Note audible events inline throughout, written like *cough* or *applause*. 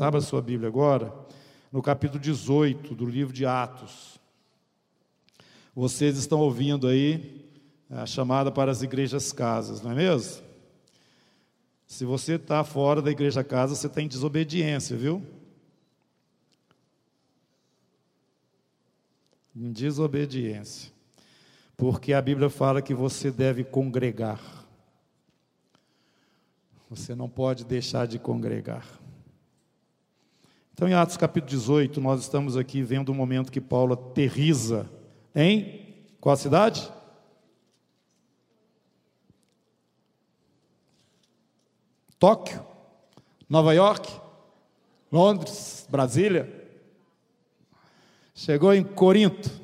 Abra sua Bíblia agora, no capítulo 18 do livro de Atos. Vocês estão ouvindo aí a chamada para as igrejas casas, não é mesmo? Se você está fora da igreja casa, você está em desobediência, viu? Em desobediência. Porque a Bíblia fala que você deve congregar. Você não pode deixar de congregar. Então, em Atos capítulo 18, nós estamos aqui vendo o momento que Paulo aterriza em qual cidade? Tóquio, Nova York, Londres, Brasília. Chegou em Corinto.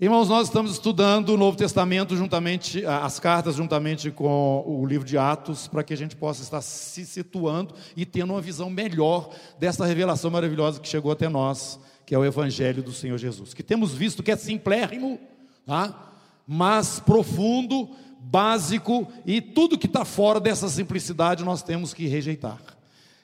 Irmãos, nós estamos estudando o Novo Testamento juntamente, as cartas juntamente com o livro de Atos, para que a gente possa estar se situando e tendo uma visão melhor dessa revelação maravilhosa que chegou até nós, que é o Evangelho do Senhor Jesus. Que temos visto que é simplérrimo, tá? mas profundo, básico, e tudo que está fora dessa simplicidade nós temos que rejeitar.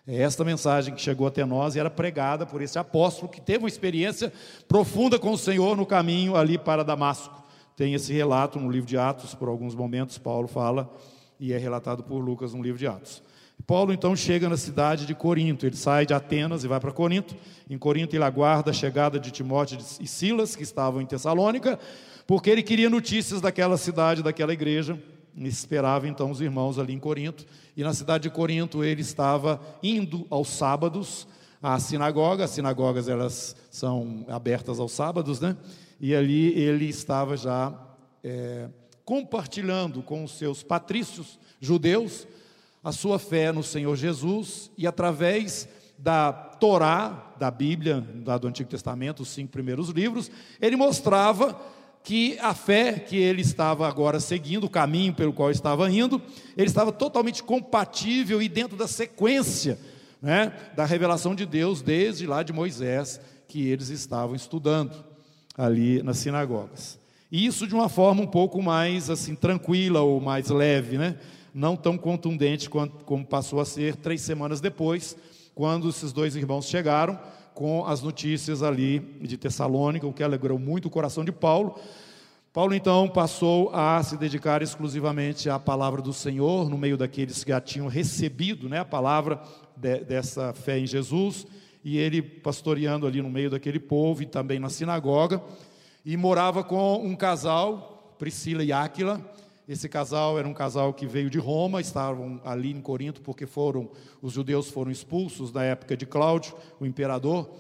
É esta mensagem que chegou até nós e era pregada por esse apóstolo que teve uma experiência profunda com o Senhor no caminho ali para Damasco. Tem esse relato no livro de Atos, por alguns momentos Paulo fala e é relatado por Lucas no livro de Atos. Paulo então chega na cidade de Corinto, ele sai de Atenas e vai para Corinto. Em Corinto ele aguarda a chegada de Timóteo e Silas, que estavam em Tessalônica, porque ele queria notícias daquela cidade, daquela igreja esperava então os irmãos ali em Corinto, e na cidade de Corinto ele estava indo aos sábados à sinagoga, as sinagogas elas são abertas aos sábados, né? E ali ele estava já é, compartilhando com os seus patrícios judeus a sua fé no Senhor Jesus. E através da Torá, da Bíblia, do Antigo Testamento, os cinco primeiros livros, ele mostrava que a fé que ele estava agora seguindo, o caminho pelo qual estava indo, ele estava totalmente compatível e dentro da sequência né, da revelação de Deus, desde lá de Moisés, que eles estavam estudando ali nas sinagogas. E isso de uma forma um pouco mais assim tranquila ou mais leve, né? não tão contundente quanto, como passou a ser três semanas depois, quando esses dois irmãos chegaram com as notícias ali de Tessalônica, o que alegrou muito o coração de Paulo. Paulo então passou a se dedicar exclusivamente à palavra do Senhor, no meio daqueles que já tinham recebido né, a palavra de, dessa fé em Jesus, e ele pastoreando ali no meio daquele povo e também na sinagoga, e morava com um casal, Priscila e Áquila, esse casal era um casal que veio de Roma, estavam ali em Corinto porque foram os judeus foram expulsos na época de Cláudio, o imperador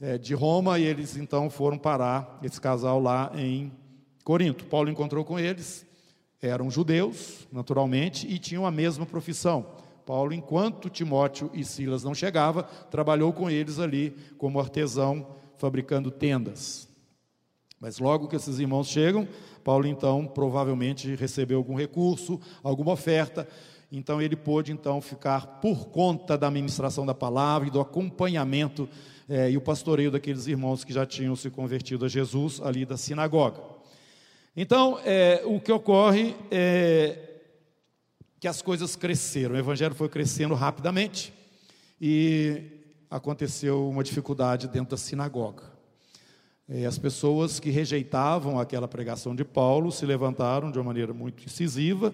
é, de Roma, e eles então foram parar esse casal lá em Corinto. Paulo encontrou com eles, eram judeus, naturalmente, e tinham a mesma profissão. Paulo, enquanto Timóteo e Silas não chegavam, trabalhou com eles ali como artesão, fabricando tendas. Mas logo que esses irmãos chegam, Paulo então provavelmente recebeu algum recurso, alguma oferta, então ele pôde então ficar por conta da ministração da palavra e do acompanhamento é, e o pastoreio daqueles irmãos que já tinham se convertido a Jesus ali da sinagoga. Então, é, o que ocorre é que as coisas cresceram, o evangelho foi crescendo rapidamente e aconteceu uma dificuldade dentro da sinagoga. E as pessoas que rejeitavam aquela pregação de Paulo se levantaram de uma maneira muito incisiva.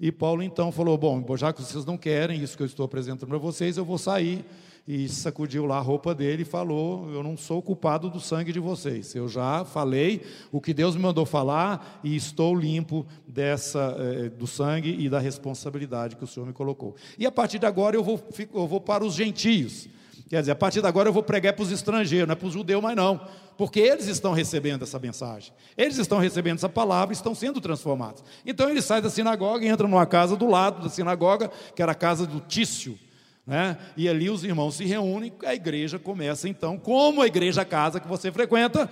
E Paulo então falou: Bom, já que vocês não querem isso que eu estou apresentando para vocês, eu vou sair. E sacudiu lá a roupa dele e falou: Eu não sou culpado do sangue de vocês. Eu já falei o que Deus me mandou falar e estou limpo dessa eh, do sangue e da responsabilidade que o Senhor me colocou. E a partir de agora eu vou, eu vou para os gentios. Quer dizer, a partir de agora eu vou pregar para os estrangeiros, não é para os judeus mais não, porque eles estão recebendo essa mensagem, eles estão recebendo essa palavra, estão sendo transformados. Então ele sai da sinagoga e entra numa casa do lado da sinagoga, que era a casa do Tício, né? E ali os irmãos se reúnem, a igreja começa então, como a igreja casa que você frequenta,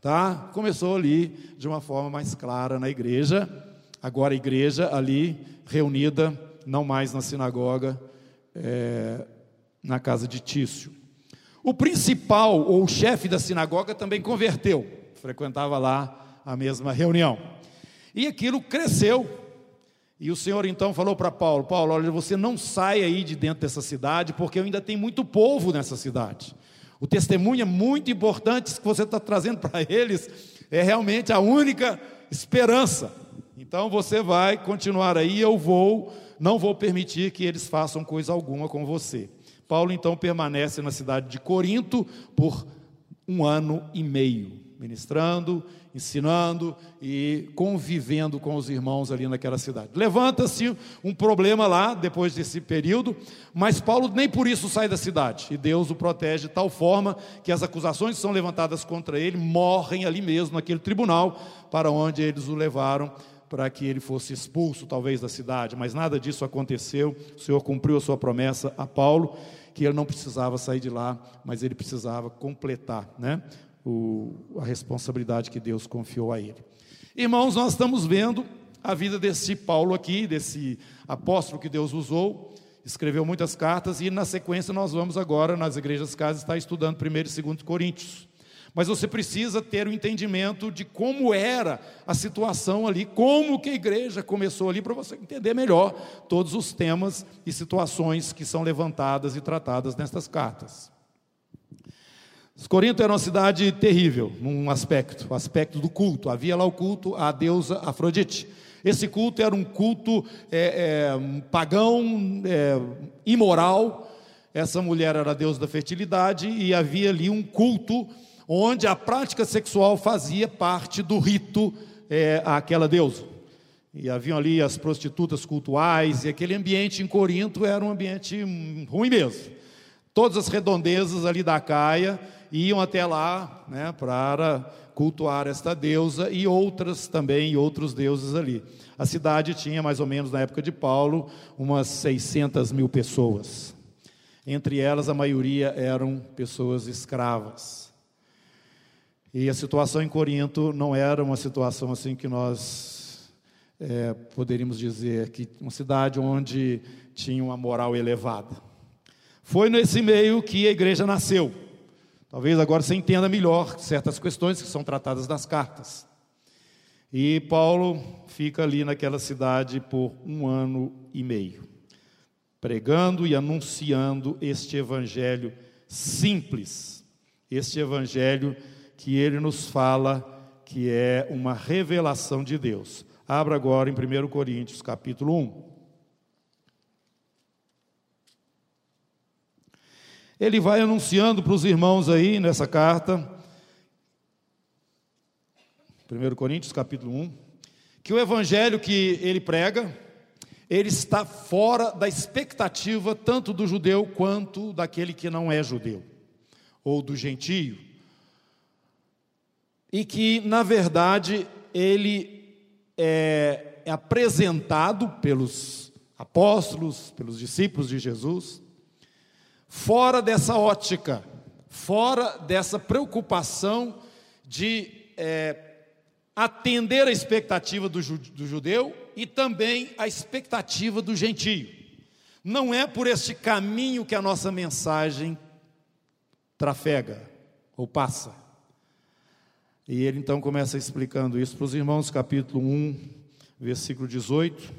tá? Começou ali de uma forma mais clara na igreja. Agora a igreja ali reunida, não mais na sinagoga, é, na casa de Tício. O principal ou chefe da sinagoga também converteu, frequentava lá a mesma reunião. E aquilo cresceu. E o Senhor então falou para Paulo: Paulo, olha, você não sai aí de dentro dessa cidade, porque ainda tem muito povo nessa cidade. O testemunho é muito importante que você está trazendo para eles, é realmente a única esperança. Então você vai continuar aí, eu vou, não vou permitir que eles façam coisa alguma com você. Paulo então permanece na cidade de Corinto por um ano e meio, ministrando, ensinando e convivendo com os irmãos ali naquela cidade. Levanta-se um problema lá depois desse período, mas Paulo nem por isso sai da cidade, e Deus o protege de tal forma que as acusações que são levantadas contra ele morrem ali mesmo, naquele tribunal para onde eles o levaram para que ele fosse expulso, talvez, da cidade, mas nada disso aconteceu. O Senhor cumpriu a sua promessa a Paulo que ele não precisava sair de lá, mas ele precisava completar né, o, a responsabilidade que Deus confiou a ele. Irmãos, nós estamos vendo a vida desse Paulo aqui, desse apóstolo que Deus usou, escreveu muitas cartas, e na sequência nós vamos agora, nas igrejas casas, estar estudando 1 e 2 Coríntios. Mas você precisa ter o um entendimento de como era a situação ali, como que a igreja começou ali, para você entender melhor todos os temas e situações que são levantadas e tratadas nestas cartas. Corinto era uma cidade terrível, num aspecto, o aspecto do culto. Havia lá o culto à deusa Afrodite. Esse culto era um culto é, é, pagão, é, imoral. Essa mulher era a deusa da fertilidade e havia ali um culto onde a prática sexual fazia parte do rito é, àquela deusa. E haviam ali as prostitutas cultuais, e aquele ambiente em Corinto era um ambiente ruim mesmo. Todas as redondezas ali da Caia iam até lá né, para cultuar esta deusa e outras também, e outros deuses ali. A cidade tinha, mais ou menos na época de Paulo, umas 600 mil pessoas. Entre elas, a maioria eram pessoas escravas. E a situação em Corinto não era uma situação assim que nós é, poderíamos dizer que uma cidade onde tinha uma moral elevada. Foi nesse meio que a igreja nasceu. Talvez agora você entenda melhor certas questões que são tratadas nas cartas. E Paulo fica ali naquela cidade por um ano e meio, pregando e anunciando este evangelho simples, este evangelho que ele nos fala que é uma revelação de Deus. Abra agora em 1 Coríntios, capítulo 1. Ele vai anunciando para os irmãos aí nessa carta, 1 Coríntios, capítulo 1, que o evangelho que ele prega, ele está fora da expectativa tanto do judeu quanto daquele que não é judeu, ou do gentio e que, na verdade, ele é, é apresentado pelos apóstolos, pelos discípulos de Jesus, fora dessa ótica, fora dessa preocupação de é, atender a expectativa do, do judeu e também a expectativa do gentio. Não é por este caminho que a nossa mensagem trafega ou passa. E ele então começa explicando isso para os irmãos, capítulo 1, versículo 18.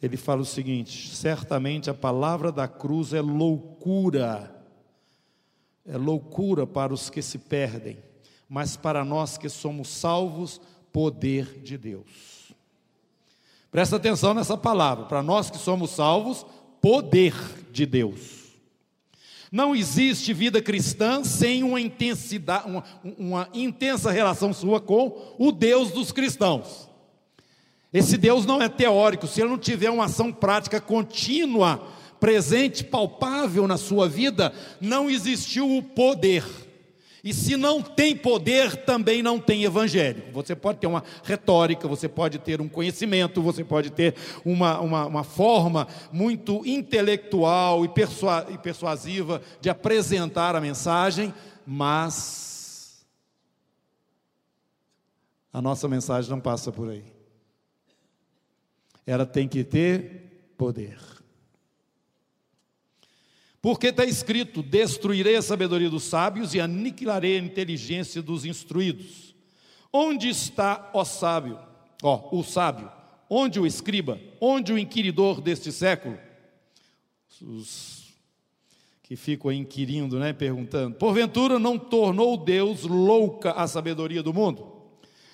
Ele fala o seguinte: certamente a palavra da cruz é loucura, é loucura para os que se perdem, mas para nós que somos salvos, poder de Deus. Presta atenção nessa palavra, para nós que somos salvos, poder de Deus. Não existe vida cristã sem uma intensidade, uma, uma intensa relação sua com o Deus dos cristãos. Esse Deus não é teórico, se ele não tiver uma ação prática contínua, presente, palpável na sua vida, não existiu o poder. E se não tem poder, também não tem evangelho. Você pode ter uma retórica, você pode ter um conhecimento, você pode ter uma, uma, uma forma muito intelectual e, persua, e persuasiva de apresentar a mensagem, mas a nossa mensagem não passa por aí. Ela tem que ter poder. Porque está escrito: destruirei a sabedoria dos sábios e aniquilarei a inteligência dos instruídos. Onde está, ó sábio, ó, o sábio? onde o escriba, onde o inquiridor deste século? Os que ficam inquirindo, né, perguntando. Porventura não tornou Deus louca a sabedoria do mundo?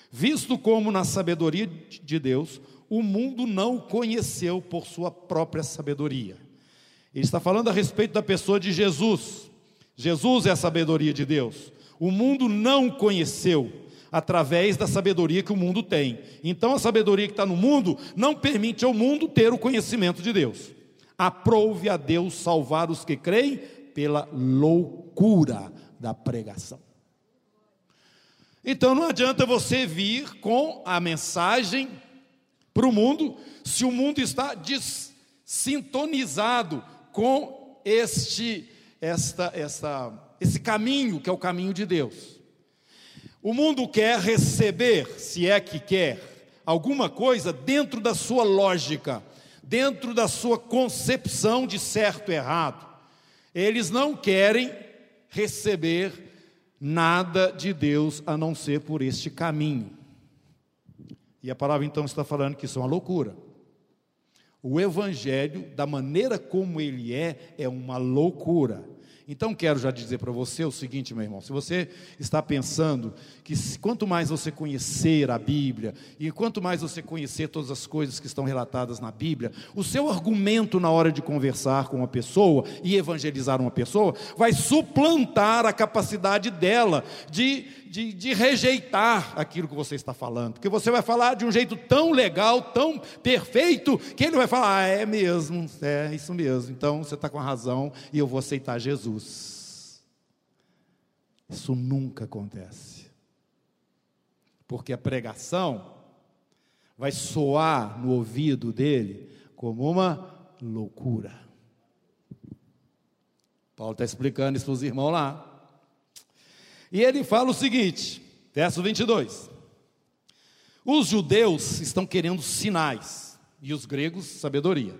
Visto como na sabedoria de Deus, o mundo não o conheceu por sua própria sabedoria. Ele está falando a respeito da pessoa de Jesus. Jesus é a sabedoria de Deus. O mundo não conheceu através da sabedoria que o mundo tem. Então, a sabedoria que está no mundo não permite ao mundo ter o conhecimento de Deus. Aprove a Deus salvar os que creem pela loucura da pregação. Então, não adianta você vir com a mensagem para o mundo se o mundo está desintonizado com este, esta, esta, esse caminho que é o caminho de Deus. O mundo quer receber, se é que quer, alguma coisa dentro da sua lógica, dentro da sua concepção de certo e errado. Eles não querem receber nada de Deus a não ser por este caminho. E a palavra então está falando que isso é uma loucura. O evangelho, da maneira como ele é, é uma loucura. Então quero já dizer para você o seguinte, meu irmão: se você está pensando que quanto mais você conhecer a Bíblia e quanto mais você conhecer todas as coisas que estão relatadas na Bíblia, o seu argumento na hora de conversar com uma pessoa e evangelizar uma pessoa vai suplantar a capacidade dela de, de, de rejeitar aquilo que você está falando, porque você vai falar de um jeito tão legal, tão perfeito, que ele vai falar: ah, é mesmo, é isso mesmo, então você está com a razão e eu vou aceitar Jesus. Isso nunca acontece. Porque a pregação vai soar no ouvido dele como uma loucura. Paulo está explicando isso para os irmãos lá. E ele fala o seguinte, verso 22. Os judeus estão querendo sinais e os gregos sabedoria.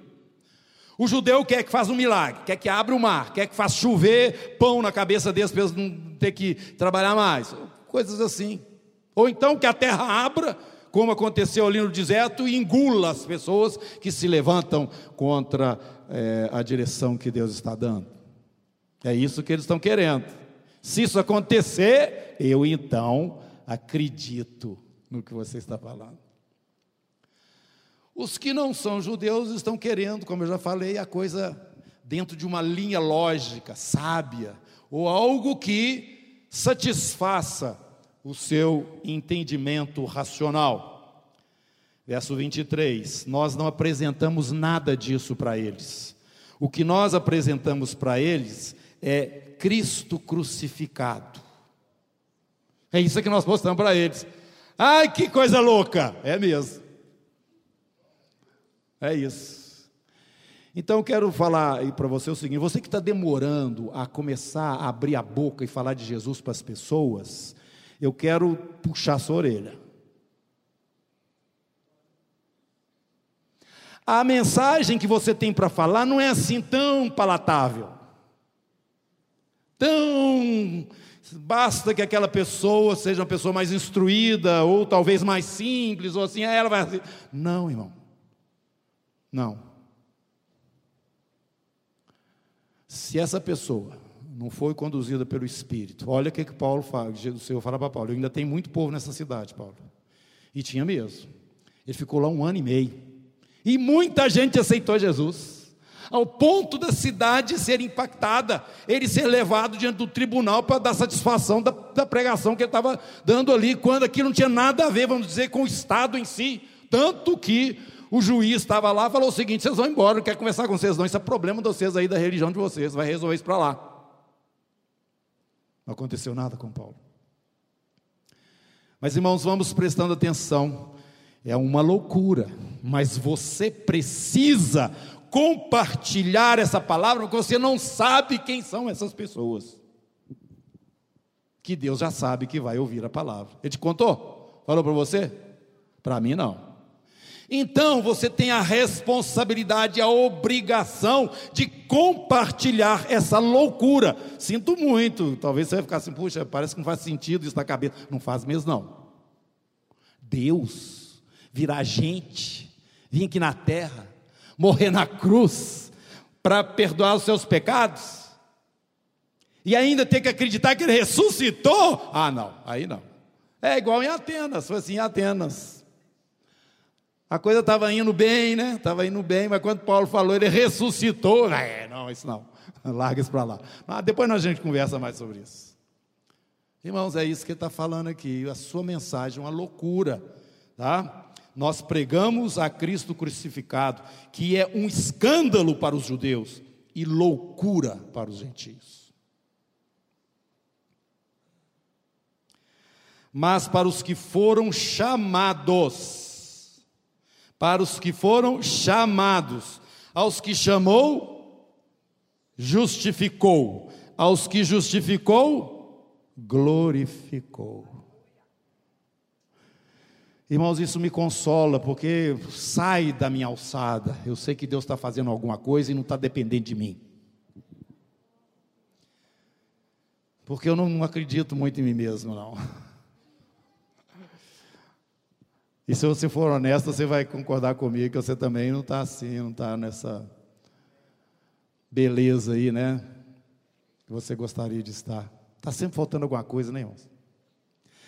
O judeu quer que faça um milagre, quer que abra o mar, quer que faça chover pão na cabeça deles para eles não ter que trabalhar mais. Coisas assim. Ou então que a terra abra, como aconteceu ali no deserto, e engula as pessoas que se levantam contra é, a direção que Deus está dando. É isso que eles estão querendo. Se isso acontecer, eu então acredito no que você está falando. Os que não são judeus estão querendo, como eu já falei, a coisa dentro de uma linha lógica, sábia, ou algo que satisfaça o seu entendimento racional. Verso 23: Nós não apresentamos nada disso para eles. O que nós apresentamos para eles é Cristo crucificado. É isso que nós mostramos para eles. Ai, que coisa louca! É mesmo. É isso. Então quero falar para você o seguinte: você que está demorando a começar a abrir a boca e falar de Jesus para as pessoas, eu quero puxar sua orelha. A mensagem que você tem para falar não é assim tão palatável, tão Basta que aquela pessoa seja uma pessoa mais instruída, ou talvez mais simples, ou assim, ela vai. Não, irmão. Não. Se essa pessoa não foi conduzida pelo Espírito, olha o que, que Paulo fala, o Senhor fala para Paulo, ainda tem muito povo nessa cidade, Paulo. E tinha mesmo. Ele ficou lá um ano e meio. E muita gente aceitou Jesus. Ao ponto da cidade ser impactada, ele ser levado diante do tribunal para dar satisfação da, da pregação que ele estava dando ali, quando aquilo não tinha nada a ver, vamos dizer, com o Estado em si. Tanto que o juiz estava lá e falou o seguinte: vocês vão embora, não quero conversar com vocês, não. Isso é problema de vocês aí da religião de vocês, vai resolver isso para lá. Não aconteceu nada com Paulo. Mas irmãos, vamos prestando atenção. É uma loucura, mas você precisa compartilhar essa palavra, porque você não sabe quem são essas pessoas. Que Deus já sabe que vai ouvir a palavra. Ele te contou? Falou para você? Para mim não. Então você tem a responsabilidade, a obrigação de compartilhar essa loucura. Sinto muito, talvez você vai ficar assim, puxa, parece que não faz sentido isso na cabeça. Não faz mesmo, não. Deus virá gente vir aqui na terra, morrer na cruz, para perdoar os seus pecados, e ainda ter que acreditar que ele ressuscitou? Ah, não, aí não. É igual em Atenas, foi assim em Atenas. A coisa estava indo bem, né? Estava indo bem, mas quando Paulo falou, ele ressuscitou. É, não, isso não. *laughs* Larga isso para lá. Mas depois a gente conversa mais sobre isso. Irmãos, é isso que ele está falando aqui. A sua mensagem é uma loucura, tá? Nós pregamos a Cristo crucificado, que é um escândalo para os judeus e loucura para os gentios. Mas para os que foram chamados, para os que foram chamados, aos que chamou, justificou, aos que justificou, glorificou. Irmãos, isso me consola, porque sai da minha alçada. Eu sei que Deus está fazendo alguma coisa e não está dependendo de mim. Porque eu não acredito muito em mim mesmo, não. E se você for honesto, você vai concordar comigo que você também não está assim, não está nessa beleza aí, né? Que você gostaria de estar. Está sempre faltando alguma coisa, né, irmãos?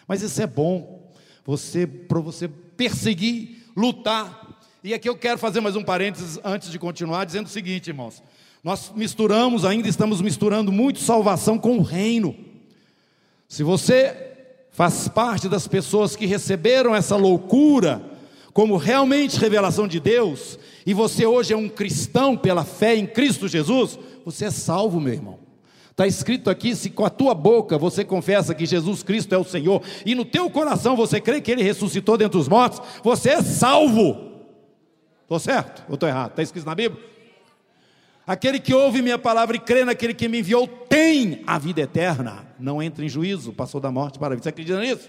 Mas isso é bom você para você perseguir, lutar. E aqui eu quero fazer mais um parênteses antes de continuar, dizendo o seguinte, irmãos: nós misturamos, ainda estamos misturando muito salvação com o reino. Se você faz parte das pessoas que receberam essa loucura como realmente revelação de Deus, e você hoje é um cristão pela fé em Cristo Jesus, você é salvo, meu irmão. Está escrito aqui: se com a tua boca você confessa que Jesus Cristo é o Senhor, e no teu coração você crê que Ele ressuscitou dentre os mortos, você é salvo. Estou certo ou estou errado? Está escrito na Bíblia? Aquele que ouve minha palavra e crê naquele que me enviou tem a vida eterna, não entra em juízo, passou da morte para a vida. Você acredita nisso?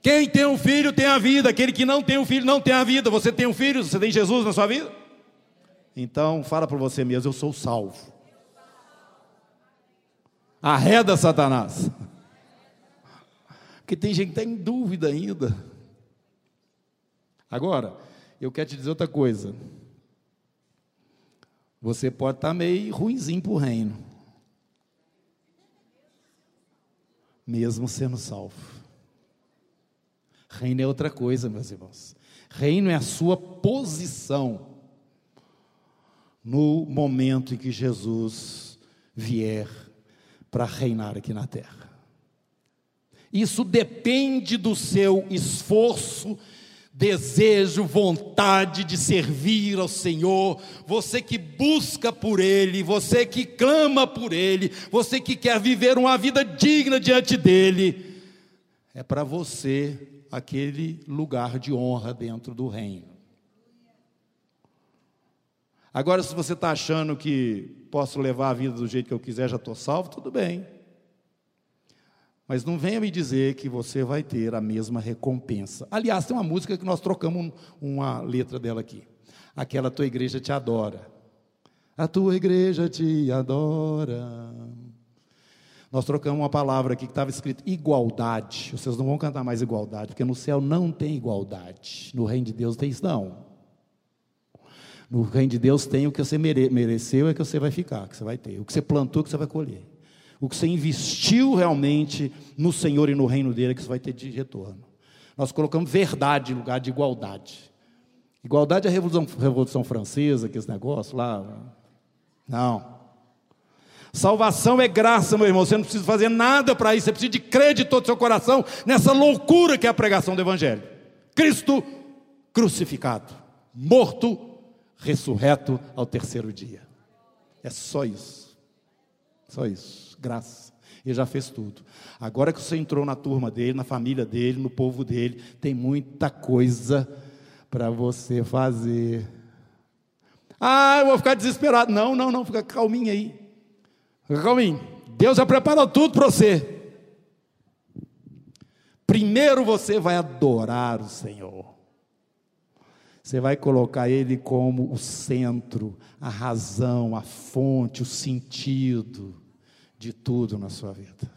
Quem tem um filho tem a vida, aquele que não tem um filho não tem a vida. Você tem um filho, você tem Jesus na sua vida? Então, fala para você mesmo: eu sou salvo. Arreda Satanás. Porque tem gente que está em dúvida ainda. Agora, eu quero te dizer outra coisa. Você pode estar tá meio ruinzinho para o reino. Mesmo sendo salvo. Reino é outra coisa, meus irmãos. Reino é a sua posição no momento em que Jesus vier para reinar aqui na terra. Isso depende do seu esforço, desejo, vontade de servir ao Senhor, você que busca por Ele, você que clama por Ele, você que quer viver uma vida digna diante dEle, é para você aquele lugar de honra dentro do reino. Agora, se você está achando que posso levar a vida do jeito que eu quiser, já estou salvo, tudo bem. Mas não venha me dizer que você vai ter a mesma recompensa. Aliás, tem uma música que nós trocamos uma letra dela aqui. Aquela tua igreja te adora. A tua igreja te adora. Nós trocamos uma palavra aqui que estava escrito igualdade. Vocês não vão cantar mais igualdade, porque no céu não tem igualdade. No reino de Deus tem isso, não. No reino de Deus tem o que você mere mereceu, é que você vai ficar, que você vai ter. O que você plantou, é que você vai colher. O que você investiu realmente no Senhor e no reino dele, é que você vai ter de retorno. Nós colocamos verdade em lugar de igualdade. Igualdade é a Revolução, Revolução Francesa, que esse negócio lá. Não. Salvação é graça, meu irmão. Você não precisa fazer nada para isso. Você precisa de todo o seu coração nessa loucura que é a pregação do Evangelho. Cristo crucificado, morto ressurreto ao terceiro dia. É só isso. Só isso. Graça. Ele já fez tudo. Agora que você entrou na turma dele, na família dele, no povo dele, tem muita coisa para você fazer. Ah, eu vou ficar desesperado. Não, não, não, fica calminho aí. Fica calminho. Deus já preparou tudo para você. Primeiro você vai adorar o Senhor. Você vai colocar ele como o centro, a razão, a fonte, o sentido de tudo na sua vida.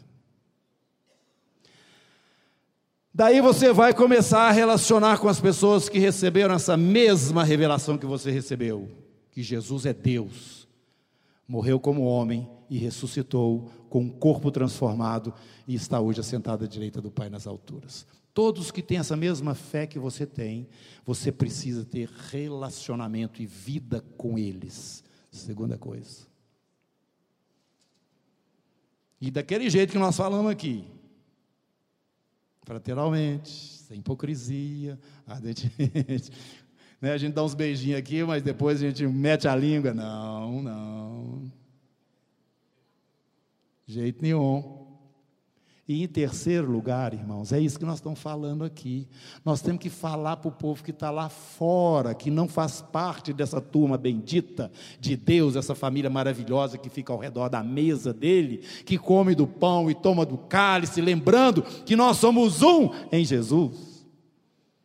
Daí você vai começar a relacionar com as pessoas que receberam essa mesma revelação que você recebeu: que Jesus é Deus, morreu como homem e ressuscitou com um corpo transformado e está hoje assentado à direita do Pai nas alturas. Todos que têm essa mesma fé que você tem, você precisa ter relacionamento e vida com eles. Segunda coisa. E daquele jeito que nós falamos aqui, fraternalmente, sem hipocrisia, ardentemente. *laughs* Né? A gente dá uns beijinhos aqui, mas depois a gente mete a língua. Não, não. Jeito nenhum. E em terceiro lugar, irmãos, é isso que nós estamos falando aqui. Nós temos que falar para o povo que está lá fora, que não faz parte dessa turma bendita de Deus, essa família maravilhosa que fica ao redor da mesa dele, que come do pão e toma do cálice, lembrando que nós somos um em Jesus.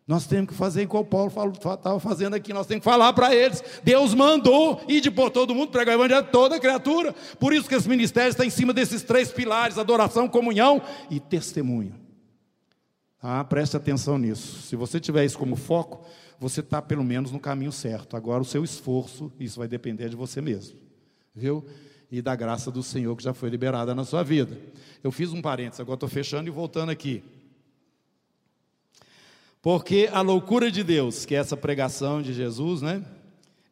Nós temos que fazer igual Paulo estava fazendo aqui, nós temos que falar para eles. Deus mandou ir de por todo mundo, pregar o evangelho toda criatura. Por isso que esse ministério está em cima desses três pilares: adoração, comunhão e testemunho. Ah, preste atenção nisso. Se você tiver isso como foco, você está pelo menos no caminho certo. Agora o seu esforço, isso vai depender de você mesmo. Viu? E da graça do Senhor que já foi liberada na sua vida. Eu fiz um parênteses, agora estou fechando e voltando aqui. Porque a loucura de Deus, que é essa pregação de Jesus, né,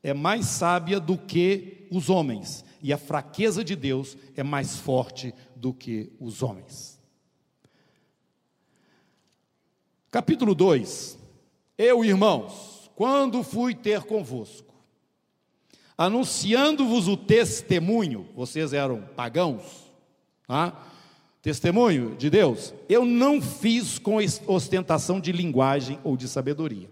é mais sábia do que os homens, e a fraqueza de Deus é mais forte do que os homens. Capítulo 2: Eu, irmãos, quando fui ter convosco, anunciando-vos o testemunho, vocês eram pagãos, ah, testemunho de Deus, eu não fiz com ostentação de linguagem ou de sabedoria.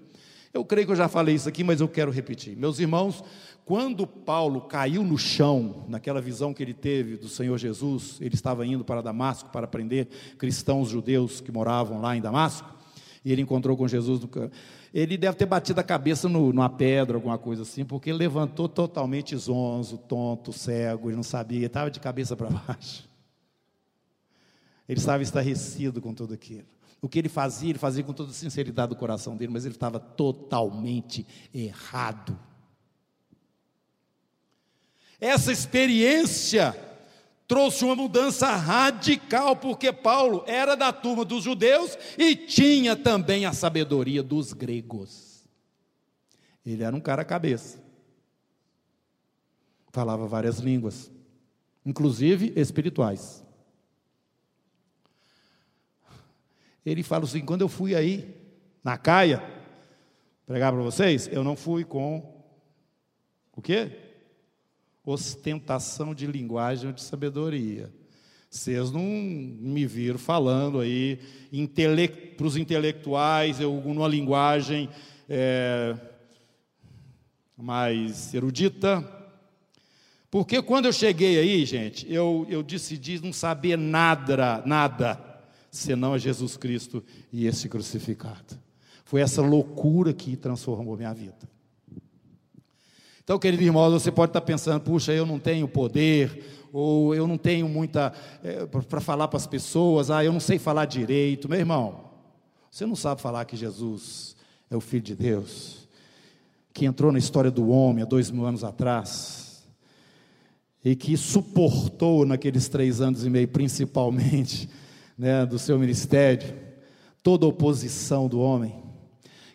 Eu creio que eu já falei isso aqui, mas eu quero repetir. Meus irmãos, quando Paulo caiu no chão, naquela visão que ele teve do Senhor Jesus, ele estava indo para Damasco para prender cristãos judeus que moravam lá em Damasco, e ele encontrou com Jesus. Ele deve ter batido a cabeça no, numa pedra, alguma coisa assim, porque levantou totalmente zonzo, tonto, cego, ele não sabia, estava de cabeça para *laughs* baixo. Ele estava estarrecido com tudo aquilo. O que ele fazia, ele fazia com toda a sinceridade do coração dele, mas ele estava totalmente errado. Essa experiência trouxe uma mudança radical, porque Paulo era da turma dos judeus e tinha também a sabedoria dos gregos. Ele era um cara cabeça. Falava várias línguas, inclusive espirituais. Ele fala assim: quando eu fui aí, na Caia, pregar para vocês, eu não fui com o quê? Ostentação de linguagem ou de sabedoria. Vocês não me viram falando aí para os intelectuais, eu, numa linguagem é, mais erudita. Porque quando eu cheguei aí, gente, eu, eu decidi não saber nada, nada senão a Jesus Cristo e esse crucificado. Foi essa loucura que transformou minha vida. Então, querido irmão, você pode estar pensando, puxa, eu não tenho poder, ou eu não tenho muita é, para falar para as pessoas, ah, eu não sei falar direito. Meu irmão, você não sabe falar que Jesus é o Filho de Deus, que entrou na história do homem há dois mil anos atrás, e que suportou naqueles três anos e meio, principalmente, né, do seu ministério, toda oposição do homem,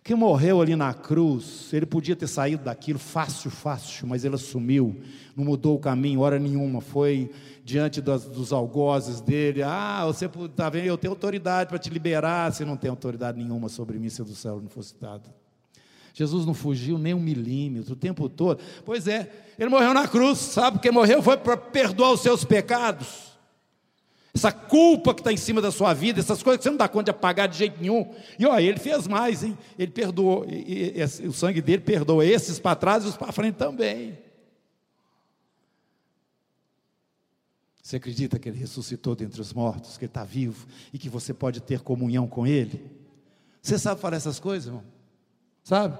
que morreu ali na cruz, ele podia ter saído daquilo fácil, fácil, mas ele assumiu, não mudou o caminho, hora nenhuma, foi diante das, dos algozes dele, ah, você está vendo, eu tenho autoridade para te liberar, você não tem autoridade nenhuma sobre mim se do céu não fosse dado. Jesus não fugiu nem um milímetro o tempo todo. Pois é, ele morreu na cruz, sabe que morreu foi para perdoar os seus pecados essa culpa que está em cima da sua vida, essas coisas que você não dá conta de apagar de jeito nenhum. E olha, ele fez mais, hein? Ele perdoou, e, e, e, o sangue dele perdoa esses para trás e os para frente também. Você acredita que ele ressuscitou dentre os mortos, que ele está vivo e que você pode ter comunhão com ele? Você sabe falar essas coisas, irmão? Sabe?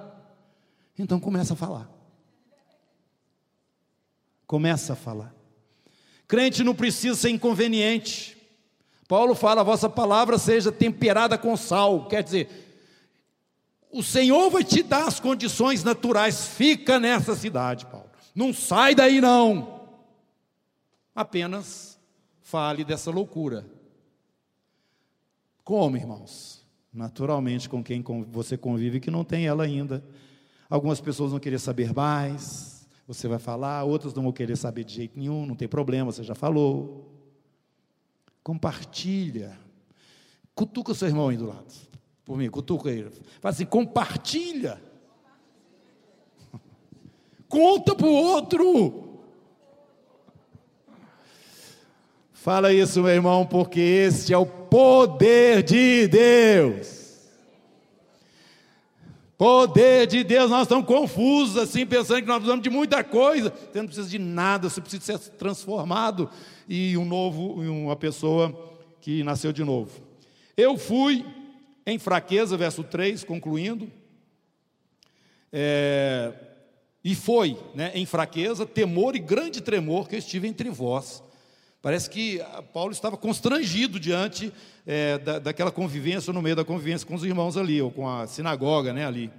Então começa a falar. Começa a falar. Crente não precisa ser inconveniente. Paulo fala: a vossa palavra seja temperada com sal. Quer dizer, o Senhor vai te dar as condições naturais. Fica nessa cidade, Paulo. Não sai daí, não. Apenas fale dessa loucura. Como, irmãos? Naturalmente, com quem você convive que não tem ela ainda. Algumas pessoas vão querer saber mais, você vai falar, outras não vão querer saber de jeito nenhum, não tem problema, você já falou. Compartilha. Cutuca o seu irmão aí do lado. Por mim, cutuca ele. Fala assim: compartilha. Conta para o outro. Fala isso, meu irmão, porque este é o poder de Deus. Poder de Deus, nós estamos confusos assim, pensando que nós precisamos de muita coisa. Você não precisa de nada, você precisa ser transformado e um novo, uma pessoa que nasceu de novo. Eu fui em fraqueza, verso 3, concluindo. É, e foi né, em fraqueza, temor e grande tremor que eu estive entre vós. Parece que Paulo estava constrangido diante é, da, daquela convivência, no meio da convivência com os irmãos ali, ou com a sinagoga né, ali.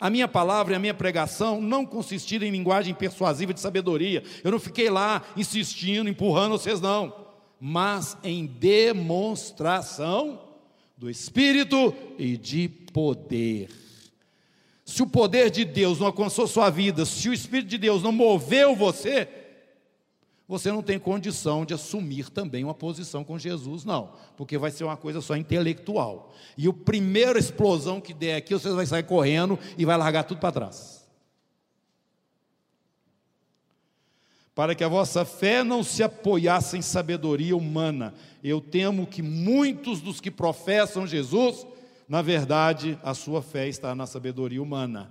A minha palavra e a minha pregação não consistiram em linguagem persuasiva de sabedoria. Eu não fiquei lá insistindo, empurrando vocês, não. Mas em demonstração do Espírito e de poder. Se o poder de Deus não alcançou sua vida, se o Espírito de Deus não moveu você, você não tem condição de assumir também uma posição com Jesus, não, porque vai ser uma coisa só intelectual. E o primeiro explosão que der aqui, você vai sair correndo e vai largar tudo para trás. Para que a vossa fé não se apoiasse em sabedoria humana. Eu temo que muitos dos que professam Jesus, na verdade, a sua fé está na sabedoria humana.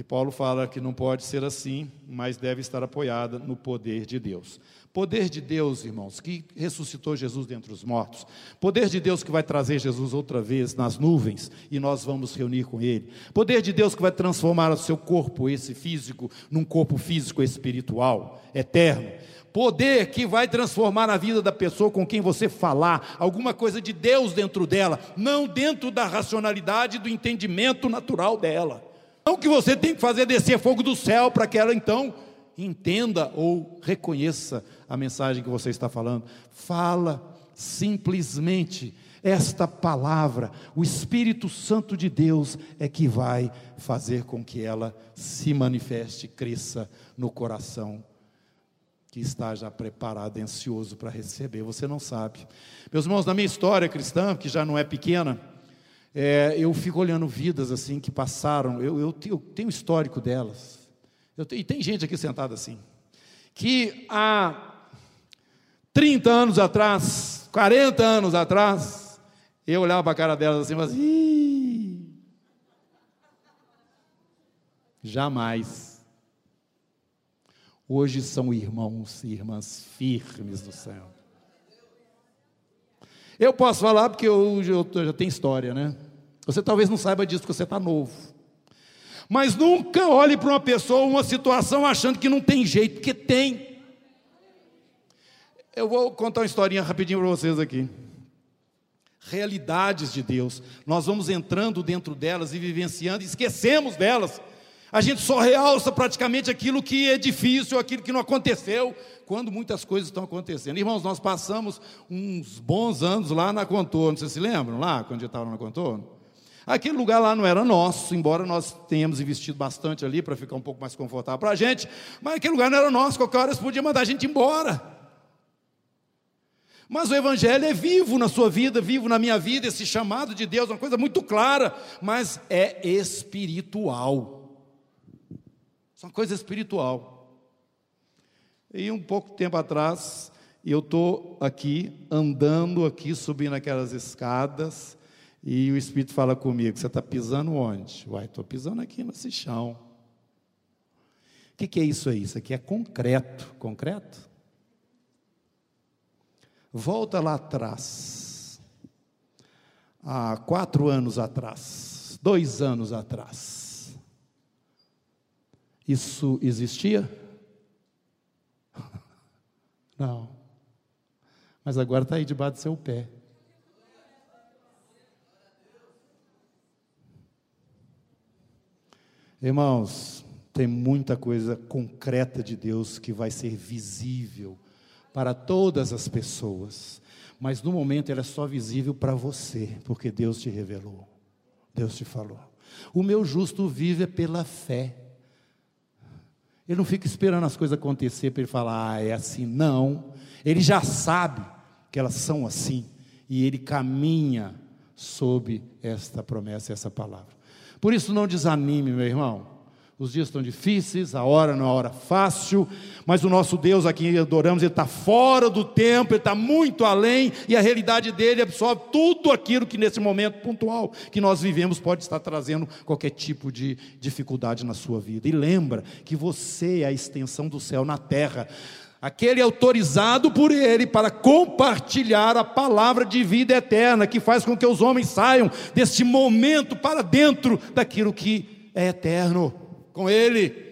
E Paulo fala que não pode ser assim, mas deve estar apoiada no poder de Deus. Poder de Deus, irmãos, que ressuscitou Jesus dentre os mortos. Poder de Deus que vai trazer Jesus outra vez nas nuvens e nós vamos reunir com Ele. Poder de Deus que vai transformar o seu corpo, esse físico, num corpo físico espiritual, eterno. Poder que vai transformar a vida da pessoa com quem você falar, alguma coisa de Deus dentro dela, não dentro da racionalidade, do entendimento natural dela. Não que você tem que fazer descer fogo do céu para que ela então entenda ou reconheça a mensagem que você está falando. Fala simplesmente esta palavra. O Espírito Santo de Deus é que vai fazer com que ela se manifeste, cresça no coração que está já preparado, ansioso para receber. Você não sabe. Meus irmãos, na minha história cristã, que já não é pequena, é, eu fico olhando vidas assim que passaram, eu, eu, eu tenho histórico delas. E tem gente aqui sentada assim, que há 30 anos atrás, 40 anos atrás, eu olhava para a cara delas assim falava assim, jamais. Hoje são irmãos e irmãs firmes do céu. Eu posso falar porque eu, eu, eu já tenho história, né? Você talvez não saiba disso porque você está novo. Mas nunca olhe para uma pessoa, uma situação, achando que não tem jeito, porque tem. Eu vou contar uma historinha rapidinho para vocês aqui. Realidades de Deus. Nós vamos entrando dentro delas e vivenciando, e esquecemos delas. A gente só realça praticamente aquilo que é difícil, aquilo que não aconteceu, quando muitas coisas estão acontecendo. Irmãos, nós passamos uns bons anos lá na Contorno, vocês se lembram lá, quando eu estava na Contorno? Aquele lugar lá não era nosso, embora nós tenhamos investido bastante ali para ficar um pouco mais confortável para a gente, mas aquele lugar não era nosso, qualquer hora eles podiam mandar a gente embora. Mas o Evangelho é vivo na sua vida, vivo na minha vida, esse chamado de Deus, uma coisa muito clara, mas é espiritual. Isso é uma coisa espiritual. E um pouco tempo atrás, eu estou aqui, andando aqui, subindo aquelas escadas, e o Espírito fala comigo: Você está pisando onde? Uai, estou pisando aqui nesse chão. O que, que é isso aí? Isso aqui é concreto. Concreto? Volta lá atrás, há quatro anos atrás, dois anos atrás. Isso existia? *laughs* Não. Mas agora está aí debaixo do seu pé. Irmãos, tem muita coisa concreta de Deus que vai ser visível para todas as pessoas, mas no momento ela é só visível para você, porque Deus te revelou, Deus te falou. O meu justo vive pela fé. Ele não fica esperando as coisas acontecer para ele falar, ah, é assim. Não. Ele já sabe que elas são assim. E ele caminha sob esta promessa, essa palavra. Por isso, não desanime, meu irmão. Os dias estão difíceis, a hora não é hora fácil, mas o nosso Deus a quem adoramos, Ele está fora do tempo, Ele está muito além, e a realidade dele absorve tudo aquilo que nesse momento pontual que nós vivemos pode estar trazendo qualquer tipo de dificuldade na sua vida. E lembra que você é a extensão do céu na terra aquele autorizado por ele para compartilhar a palavra de vida eterna, que faz com que os homens saiam deste momento para dentro daquilo que é eterno com Ele.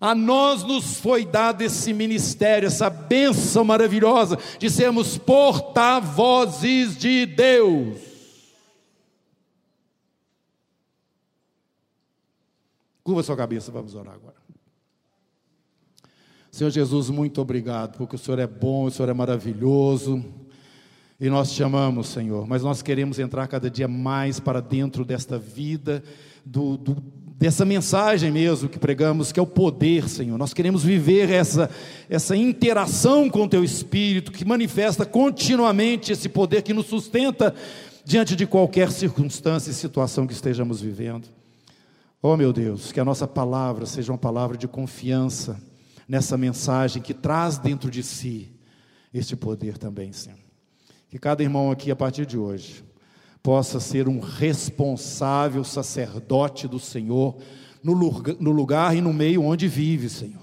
A nós nos foi dado esse ministério, essa bênção maravilhosa de sermos porta-vozes de Deus. Curva sua cabeça, vamos orar agora. Senhor Jesus, muito obrigado, porque o Senhor é bom, o Senhor é maravilhoso. E nós te amamos, Senhor, mas nós queremos entrar cada dia mais para dentro desta vida do, do, dessa mensagem mesmo que pregamos, que é o poder, Senhor. Nós queremos viver essa, essa interação com o Teu Espírito, que manifesta continuamente esse poder que nos sustenta diante de qualquer circunstância e situação que estejamos vivendo. Oh, meu Deus, que a nossa palavra seja uma palavra de confiança nessa mensagem que traz dentro de si este poder também, Senhor. Que cada irmão aqui, a partir de hoje, possa ser um responsável sacerdote do Senhor no lugar, no lugar e no meio onde vive, Senhor.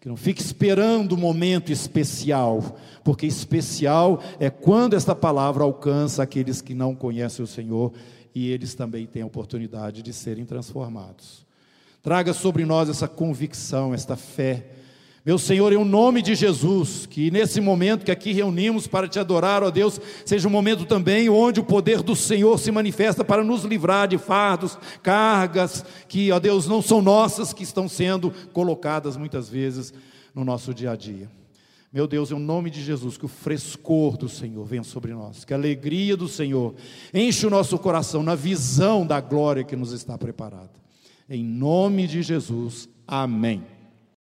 Que não fique esperando o um momento especial, porque especial é quando esta palavra alcança aqueles que não conhecem o Senhor e eles também têm a oportunidade de serem transformados. Traga sobre nós essa convicção, esta fé meu Senhor, em nome de Jesus, que nesse momento que aqui reunimos para te adorar, ó Deus, seja um momento também onde o poder do Senhor se manifesta para nos livrar de fardos, cargas que, ó Deus, não são nossas, que estão sendo colocadas muitas vezes no nosso dia a dia. Meu Deus, em nome de Jesus, que o frescor do Senhor venha sobre nós, que a alegria do Senhor enche o nosso coração na visão da glória que nos está preparada. Em nome de Jesus, amém.